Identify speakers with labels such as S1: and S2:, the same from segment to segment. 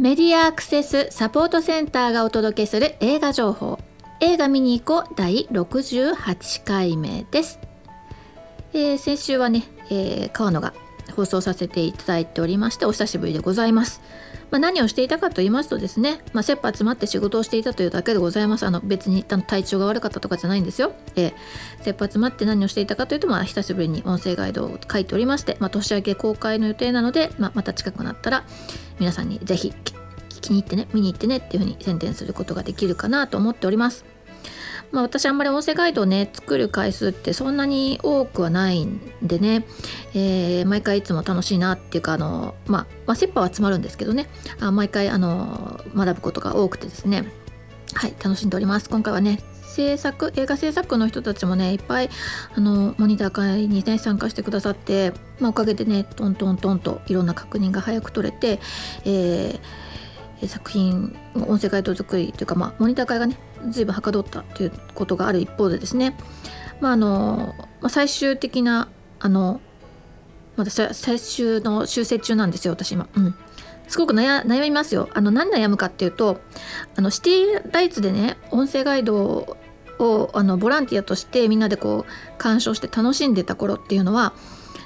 S1: メディアアクセスサポートセンターがお届けする映画情報。映画見に行こう第68回目です、えー、先週はね、えー、川野が放送させていただいておりましてお久しぶりでございます。まあ、何をしていたかと言いますとですね、まあ、切羽詰まって仕事をしていたというだけでございます。あの別に体調が悪かったとかじゃないんですよ、えー、切羽詰まって何をしていたかというと、まあ、久しぶりに音声ガイドを書いておりまして、まあ、年明け公開の予定なので、まあ、また近くなったら皆さんにぜひ気に入ってね見に行ってねっていうふうに宣伝することができるかなと思っております。まあ、私あんまり音声ガイドをね作る回数ってそんなに多くはないんでね、えー、毎回いつも楽しいなっていうかあの、まあ、まあ、切羽は詰まるんですけどね。あ毎回あの学ぶことが多くてですね。はい楽しんでおります。今回はね制作映画制作の人たちもねいっぱいあのモニター会にね参加してくださって、まあ、おかげでねトントントンといろんな確認が早く取れて、えー、作品音声ガイド作りというか、まあ、モニター会がね随分はかどったということがある一方でですね、まああのまあ、最終的なあのまだ最終の修正中なんですよ私今。うんすごく悩みますよ。あの何悩むかっていうとあのシティライツでね音声ガイドをあのボランティアとしてみんなでこう鑑賞して楽しんでた頃っていうのは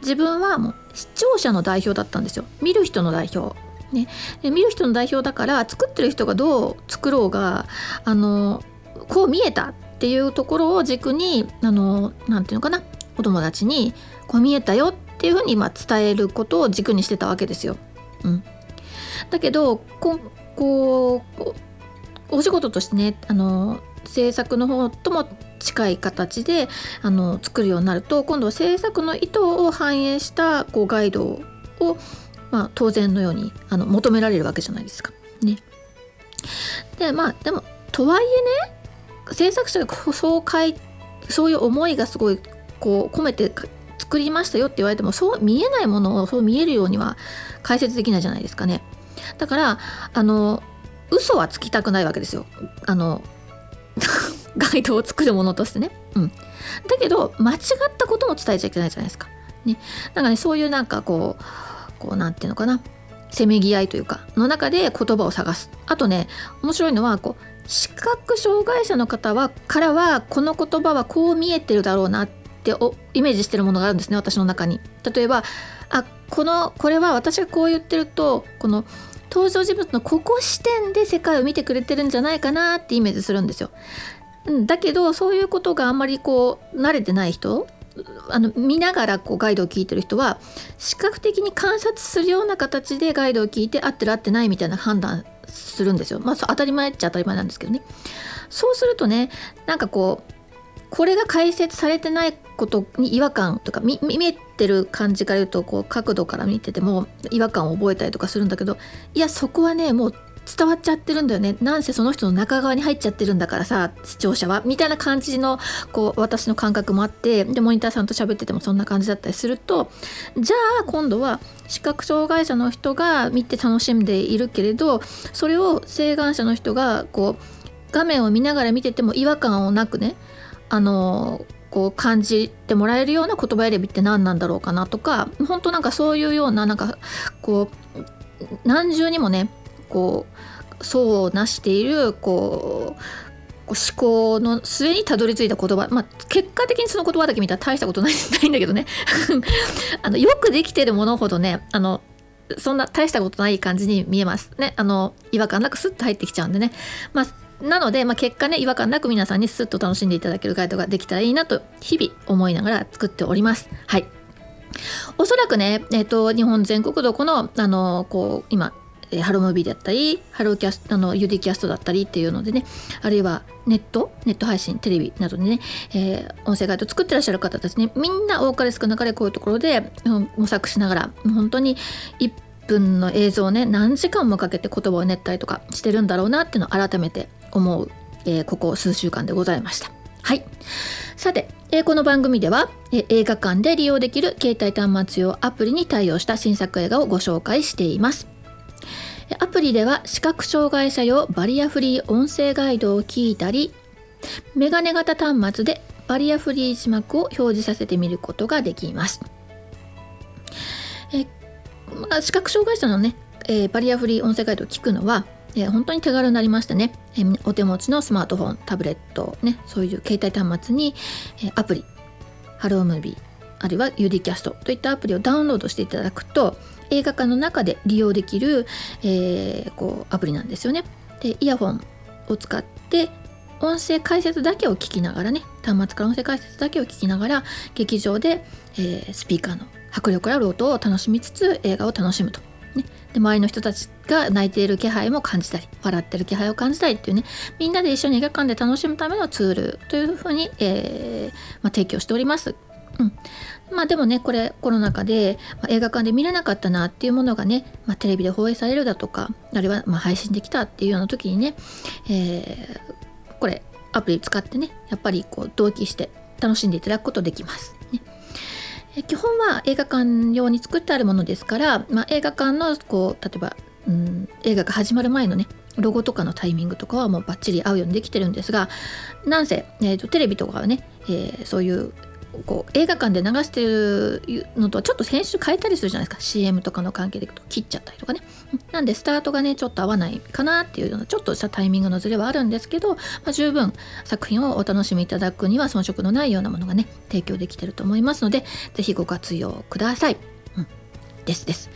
S1: 自分はもう視聴者の代表だったんですよ見る人の代表ね、見る人の代表だから作ってる人がどう作ろうがあのこう見えたっていうところを軸にあのなていうのかなお友達にこう見えたよっていうふうに今伝えることを軸にしてたわけですよ。うん、だけどここうお仕事としてねあの制作の方とも近い形であの作るようになると今度は制作の意図を反映したこうガイドをまあ、当然のようにあの求められるわけじゃないですか。ね、でまあでもとはいえね制作者がそう書いそういう思いがすごいこう込めて作りましたよって言われてもそう見えないものをそう見えるようには解説できないじゃないですかね。だからあの嘘はつきたくないわけですよ。あの ガイドを作るものとしてね。うん。だけど間違ったことも伝えちゃいけないじゃないですか。ね。だかねそういうなんかこうこう何て言うのかなせめぎ合いというかの中で言葉を探すあとね面白いのはこう視覚障害者の方はからはこの言葉はこう見えてるだろうなっておイメージしてるものがあるんですね私の中に。例えばあこのこれは私がこう言ってるとこの登場人物のここ視点で世界を見てくれてるんじゃないかなってイメージするんですよ。だけどそういうことがあんまりこう慣れてない人あの見ながらこうガイドを聞いてる人は視覚的に観察するような形でガイドを聞いて合ってる合ってないみたいな判断するんですよ。まあ当たり前っちゃ当たり前なんですけどね。そうするとねなんかこうこれが解説されてないことに違和感とか見えてる感じから言うとこう角度から見てても違和感を覚えたりとかするんだけどいやそこはねもう伝わっちゃってるんだよね。なんせその人の中側に入っちゃってるんだからさ視聴者は。みたいな感じのこう私の感覚もあってでモニターさんと喋っててもそんな感じだったりするとじゃあ今度は視覚障害者の人が見て楽しんでいるけれどそれを請願者の人がこう画面を見ながら見てても違和感をなくねあのこう感じてもらえるような言葉選びって何なんだろうかなとか本当なんかそういうようななんかこう何重にもねこう層をなしているこう思考の末にたどり着いた言葉、まあ、結果的にその言葉だけ見たら大したことないんだけどね。あのよくできてるものほどねあのそんな大したことない感じに見えます。ねあの違和感なくスッと入ってきちゃうんでね、まあ、なので、まあ、結果ね違和感なく皆さんにスッと楽しんでいただけるガイドができたらいいなと日々思いながら作っております。はい。おそらくね、えーと、日本全国どこのあのこう今えハロームービーだったりハローキャストあの UD キャストだったりっていうのでねあるいはネットネット配信テレビなどでね、えー、音声ガイド作ってらっしゃる方たちねみんな多かれ少なかれこういうところで、うん、模索しながら本当に1分の映像をね何時間もかけて言葉を練ったりとかしてるんだろうなっていうのを改めて思う、えー、ここ数週間でございました。はいさて、えー、この番組では、えー、映画館で利用できる携帯端末用アプリに対応した新作映画をご紹介しています。アプリでは視覚障害者用バリアフリー音声ガイドを聞いたりメガネ型端末でバリアフリー字幕を表示させてみることができます。えまあ、視覚障害者のねえ、バリアフリー音声ガイドを聞くのは、え、本当に手軽になりましたね、え、お手持ちのスマートフォンタブレットねそういう携帯端末に、えアプリハロームービーあるいは UD キャストといったアプリをダウンロードしていただくと映画館の中で利用できる、えー、こうアプリなんですよね。でイヤホンを使って音声解説だけを聞きながらね端末から音声解説だけを聞きながら劇場で、えー、スピーカーの迫力ある音を楽しみつつ映画を楽しむと。ね、で周りの人たちが泣いている気配も感じたり笑ってる気配を感じたりっていうねみんなで一緒に映画館で楽しむためのツールというふうに、えーまあ、提供しております。うん、まあでもねこれコロナ禍で、まあ、映画館で見れなかったなっていうものがね、まあ、テレビで放映されるだとかあるいはま配信できたっていうような時にね、えー、これアプリ使ってねやっぱりこう同期して楽しんでいただくことできます。ねえ基本は映画館用に作ってあるものですから、まあ、映画館のこう例えば、うん、映画が始まる前のねロゴとかのタイミングとかはもうバッチリ合うようにできてるんですがなんせ、えーとテレビとかはね、えー、そういうこう映画館で流してるのとはちょっと編集変えたりするじゃないですか。CM とかの関係で切っちゃったりとかね。なんでスタートがねちょっと合わないかなっていうようなちょっとしたタイミングのズレはあるんですけど、まあ、十分作品をお楽しみいただくには遜色のないようなものがね提供できてると思いますので是非ご活用ください、うん、ですです。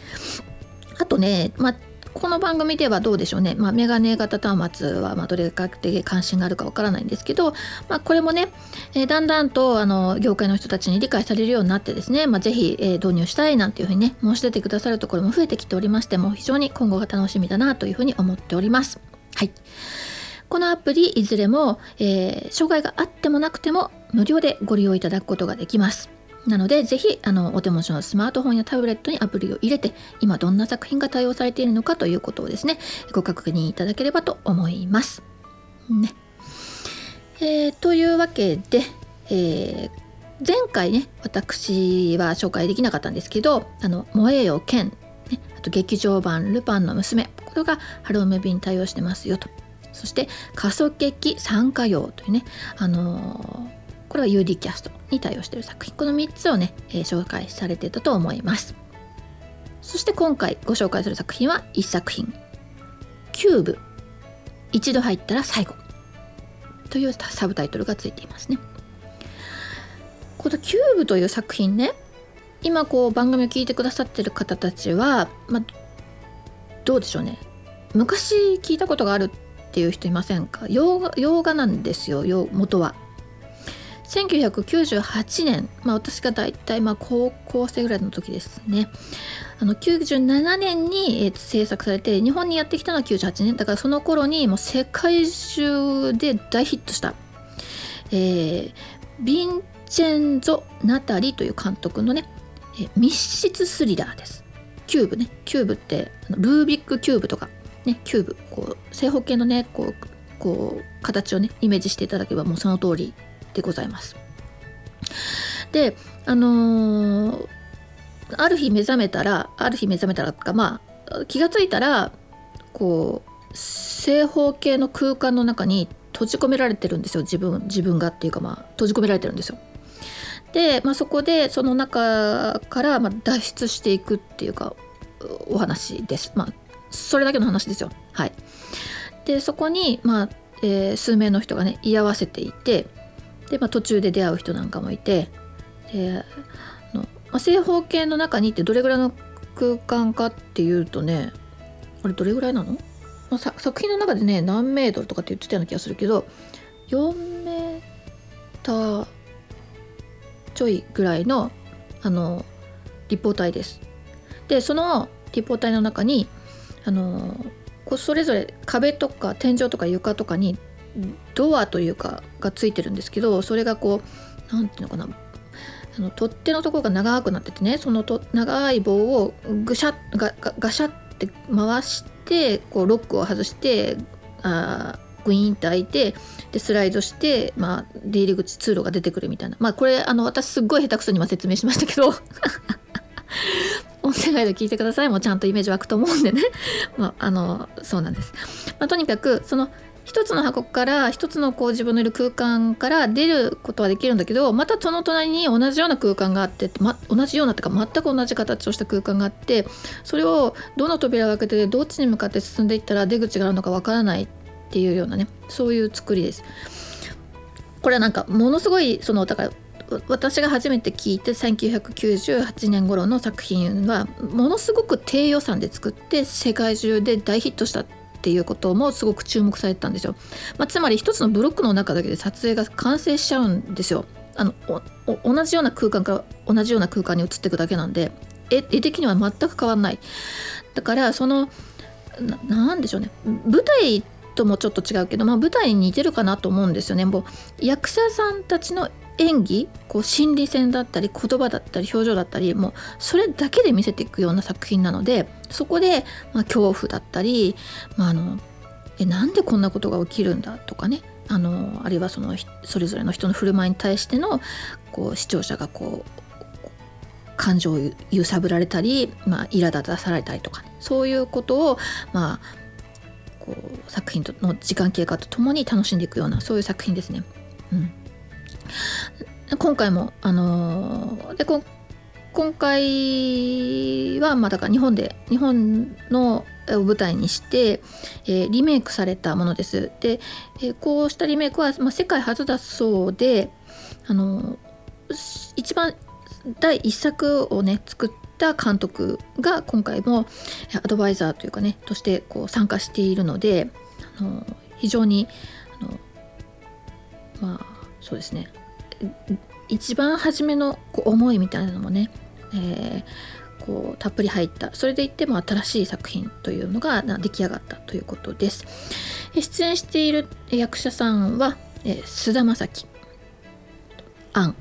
S1: あとね、まあこの番組ではどうでしょうね、まあ、メガネ型端末はまどれだけ関心があるかわからないんですけど、まあ、これもね、えー、だんだんとあの業界の人たちに理解されるようになってですね、まあ、ぜひ、え、導入したいなんていうふうにね申し出てくださるところも増えてきておりましても非常に今後が楽しみだなというふうに思っております。はいこのアプリいずれも、えー、障害があってもなくても無料でご利用いただくことができます。なので、ぜひ、あの、お手持ちのスマートフォンやタブレットにアプリを入れて、今どんな作品が対応されているのかということをですね、ご確認いただければと思います。ね。えー、というわけで、えー、前回ね、私は紹介できなかったんですけど、あの、萌えよ剣、ね、あと劇場版ルパンの娘、これがハロームービーに対応してますよと。そして、かそけきサンカヨウというね、あのーこれは UD キャストに対応している作品。この3つをね、えー、紹介されてたと思います。そして今回ご紹介する作品は1作品「キューブ。一度入ったら最後」というサブタイトルがついていますね。この「キューブ」という作品ね今こう番組を聞いてくださってる方たちは、ま、どうでしょうね。昔聞いたことがあるっていう人いませんか？洋画洋画なんですよ元は。1998年、まあ、私が大体まあ高校生ぐらいの時ですね。あの97年に、えー、制作されて日本にやってきたのは98年。だからその頃にもう世界中で大ヒットした、えー、ヴィンチェンゾ・ナタリという監督のね、えー、密室スリラーです。キューブね。キューブってルービックキューブとかねキューブ。こう正方形のねこうこう形をねイメージしていただければもうその通りでございます。であのー、ある日目覚めたらある日目覚めたらとかまあ気が付いたらこう正方形の空間の中に閉じ込められてるんですよ自分自分がっていうかまあ閉じ込められてるんですよ。で、まあ、そこでその中からま脱出していくっていうかお話です。まあそれだけの話ですよ。はい。でそこに、まあえー、数名の人がね居合わせていてで、まあ、途中で出会う人なんかもいてであの、まあ、正方形の中にってどれぐらいの空間かっていうとねあれどれぐらいなの、まあ、作品の中でね何メートルとかって言ってたような気がするけど4メーターちょいぐらいのあの立方体です。でその立方体の中にあのそれぞれ壁とか天井とか床とかにドアというかがついてるんですけどそれがこう何ていうのかな。あの取っ手のところが長くなっててねそのと長い棒をぐしゃガガシャって回してこうロックを外してあグイーンって開いてでスライドして、まあ、出入り口通路が出てくるみたいな。まあこれあの私すっごい下手くそに今説明しましたけど。音声ガイド聞いてください。もうちゃんとイメージ湧くと思うんでね、まあ、あのそうなんです、まあ、とにかくその一つの箱から一つのこう自分のいる空間から出ることはできるんだけどまたその隣に同じような空間があって、ま、同じようなっていうか全く同じ形をした空間があってそれをどの扉を開けてどっちに向かって進んでいったら出口があるのかわからないっていうようなねそういう作りです。これはなんかものすごいそのだから私が初めて聞いて1998年頃の作品はものすごく低予算で作って世界中で大ヒットしたっっていうこともすごく注目されてたんですよ。まあ、つまり一つのブロックの中だけで撮影が完成しちゃうんですよ。あの同じような空間から同じような空間に移っていくだけなんで絵絵的には全く変わんない。だからその何でしょうね舞台ともちょっと違うけど、まあ、舞台に似てるかなと思うんですよね。もう役者さんたちの演技こう心理戦だったり言葉だったり表情だったりもうそれだけで見せていくような作品なのでそこで、まあ、恐怖だったり、まあ、あのえなんでこんなことが起きるんだとかねあのあるいはそのそれぞれの人の振る舞いに対してのこう視聴者がこう感情を揺さぶられたり、まあ、苛立たされたりとか、ね、そういうことを、まあ、こう作品の時間経過とともに楽しんでいくようなそういう作品ですね。うん今回もあのー、で今回はまあだから日本で日本のを舞台にして、えー、リメイクされたものです。で、えー、こうしたリメイクは、まあ、世界初だそうであの一番第一作をね作った監督が今回もアドバイザーというかねとしてこう参加しているのであの非常にあのまあそうですね一番初めのこう思いみたいなのもね、えー、こうたっぷり入ったそれでいっても新しい作品というのが出来上がったということです。出演している役者さんは菅、田将暉杏、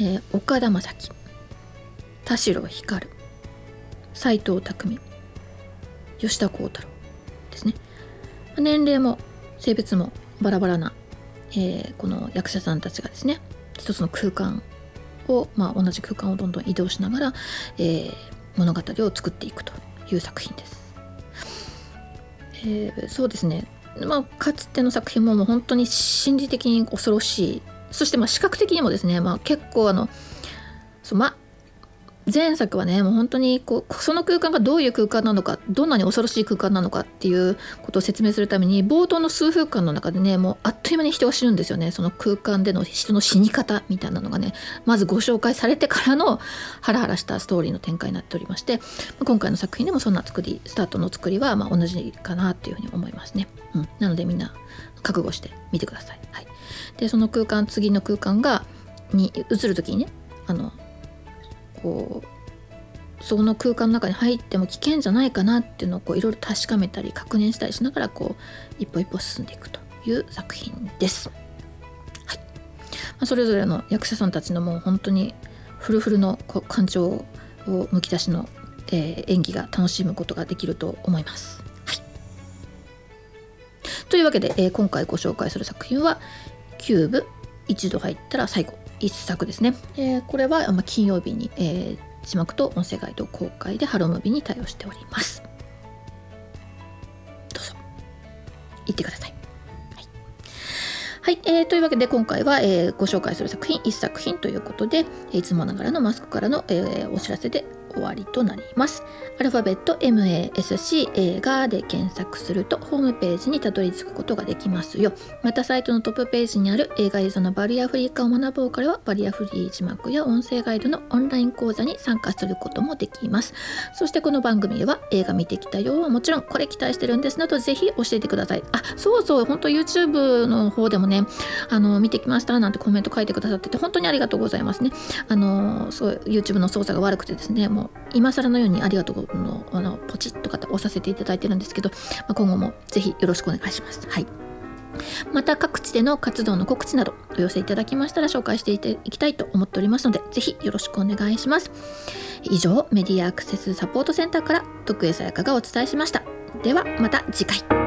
S1: えー、岡田将生田代光斎藤工吉田鋼太郎ですね。年齢も性別もバラバラなえー、この役者さんたちがですね一つの空間を、まあ、同じ空間をどんどん移動しながら、えー、物語を作っていくという作品です。えー、そうですね、まあ、かつての作品ももう本当に心理的に恐ろしいそしてまあ視覚的にもですね、まあ、結構あのそう、ま、前作はねもう本当にこうその空間がどういう空間なのかどんなに恐ろしい空間なのかっていうことを説明するために冒頭の数分間の中でねもうあっという間に人が死ぬんですよね。その空間での人の死に方みたいなのがねまずご紹介されてからのハラハラしたストーリーの展開になっておりまして今回の作品でもそんな作りスタートの作りはま同じかなっていうふうに思いますね、うん、なのでみんな覚悟してみてください、はい、でその空間次の空間がに移る時にねあのこうその空間の中に入っても危険じゃないかなっていうのをこういろいろ確かめたり確認したりしながらこう一歩一歩進んでいくという作品です。はいまあ、それぞれの役者さんたちのもう本当にフルフルの感情をむき出しの、えー、演技が楽しむことができると思います。はい、というわけで、えー、今回ご紹介する作品は「CUBE 一度入ったら最後」1作ですね、えー、これは、ま金曜日に、えー、字幕と音声ガイド公開で HELLO! MOVIE に対応しております。どうぞ。行ってください。はい、えー、というわけで今回は、えー、ご紹介する作品1作品ということでいつもながらのマスクからの、えー、お知らせで終わりとなります。アルファベット MASC 映画で検索するとホームページにたどり着くことができますよ。またサイトのトップページにある映画映像のバリアフリー化を学ぼうからはバリアフリー字幕や音声ガイドのオンライン講座に参加することもできます。そしてこの番組では映画見てきたよはもちろんこれ期待してるんですなどぜひ教えてください。あ、そうそう、本当 YouTube の方でもね、あの見てきましたなんてコメント書いてくださってて本当にありがとうございますね。あのそう YouTube の操作が悪くてですね、もう今更のようにありがとうのあのポチッとか押させていただいてるんですけど、まあ、今後もぜひよろしくお願いします。はい。また各地での活動の告知などお寄せいただきましたら紹介していきたいと思っておりますのでぜひよろしくお願いします。以上メディアアクセスサポートセンターから徳江さやかがお伝えしました。ではまた次回。